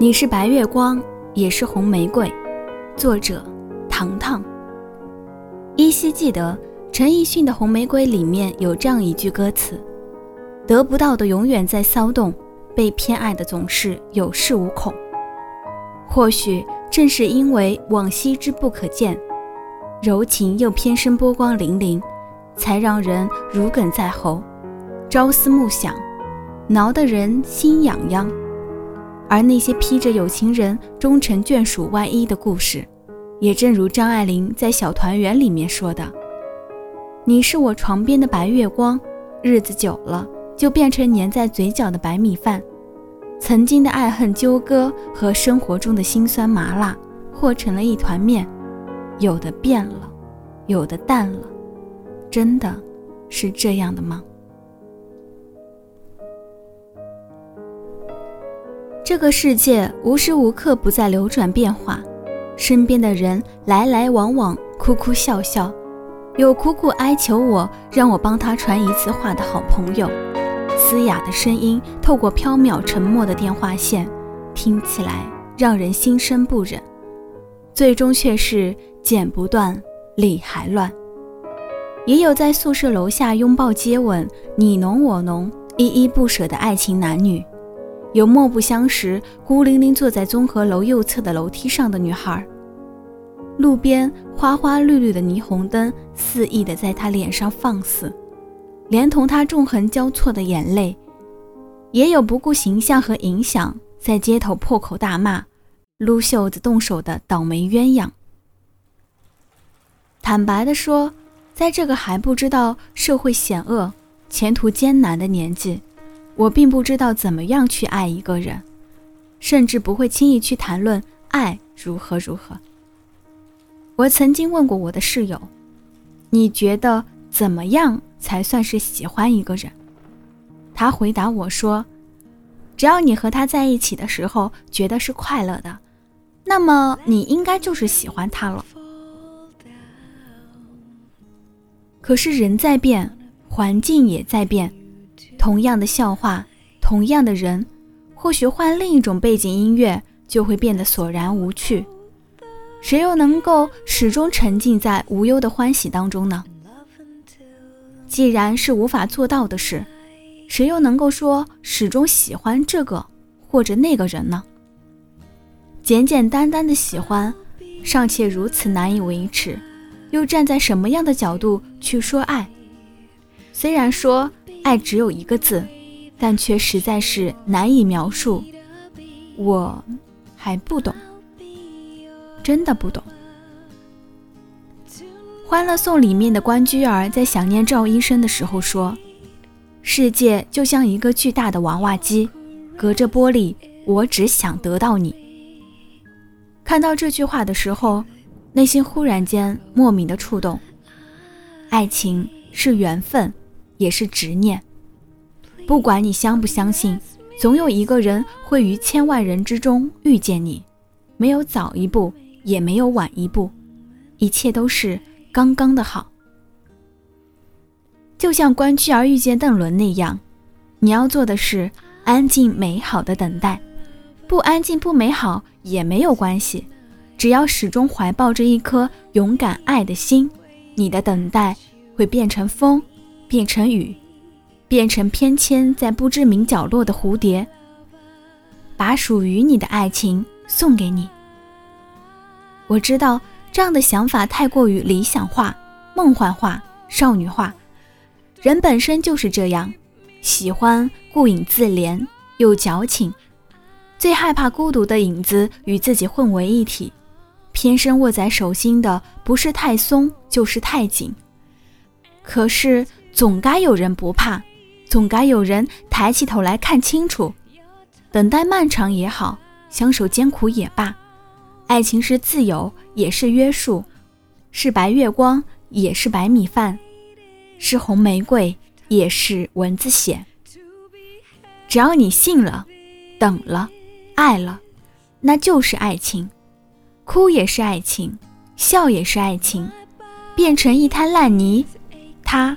你是白月光，也是红玫瑰。作者：糖糖。依稀记得陈奕迅的《红玫瑰》里面有这样一句歌词：“得不到的永远在骚动，被偏爱的总是有恃无恐。”或许正是因为往昔之不可见，柔情又偏生波光粼粼，才让人如鲠在喉，朝思暮想，挠得人心痒痒。而那些披着有情人终成眷属外衣的故事，也正如张爱玲在《小团圆》里面说的：“你是我床边的白月光，日子久了就变成粘在嘴角的白米饭。曾经的爱恨纠葛和生活中的辛酸麻辣，和成了一团面，有的变了，有的淡了，真的是这样的吗？”这个世界无时无刻不在流转变化，身边的人来来往往，哭哭笑笑，有苦苦哀求我让我帮他传一次话的好朋友，嘶哑的声音透过飘渺沉默的电话线，听起来让人心生不忍，最终却是剪不断，理还乱。也有在宿舍楼下拥抱接吻，你侬我侬，依依不舍的爱情男女。有莫不相识、孤零零坐在综合楼右侧的楼梯上的女孩，路边花花绿绿的霓虹灯肆意的在她脸上放肆，连同她纵横交错的眼泪；也有不顾形象和影响，在街头破口大骂、撸袖子动手的倒霉鸳鸯。坦白的说，在这个还不知道社会险恶、前途艰难的年纪。我并不知道怎么样去爱一个人，甚至不会轻易去谈论爱如何如何。我曾经问过我的室友：“你觉得怎么样才算是喜欢一个人？”他回答我说：“只要你和他在一起的时候觉得是快乐的，那么你应该就是喜欢他了。”可是人在变，环境也在变。同样的笑话，同样的人，或许换另一种背景音乐，就会变得索然无趣。谁又能够始终沉浸在无忧的欢喜当中呢？既然是无法做到的事，谁又能够说始终喜欢这个或者那个人呢？简简单单的喜欢，尚且如此难以维持，又站在什么样的角度去说爱？虽然说。爱只有一个字，但却实在是难以描述。我还不懂，真的不懂。《欢乐颂》里面的关雎尔在想念赵医生的时候说：“世界就像一个巨大的娃娃机，隔着玻璃，我只想得到你。”看到这句话的时候，内心忽然间莫名的触动。爱情是缘分。也是执念，不管你相不相信，总有一个人会于千万人之中遇见你，没有早一步，也没有晚一步，一切都是刚刚的好。就像关雎儿遇见邓伦那样，你要做的是安静美好的等待，不安静不美好也没有关系，只要始终怀抱着一颗勇敢爱的心，你的等待会变成风。变成雨，变成偏跹在不知名角落的蝴蝶，把属于你的爱情送给你。我知道这样的想法太过于理想化、梦幻化、少女化。人本身就是这样，喜欢顾影自怜，又矫情，最害怕孤独的影子与自己混为一体。偏生握在手心的，不是太松，就是太紧。可是。总该有人不怕，总该有人抬起头来看清楚。等待漫长也好，相守艰苦也罢，爱情是自由，也是约束，是白月光，也是白米饭，是红玫瑰，也是蚊子血。只要你信了，等了，爱了，那就是爱情。哭也是爱情，笑也是爱情，变成一滩烂泥，它。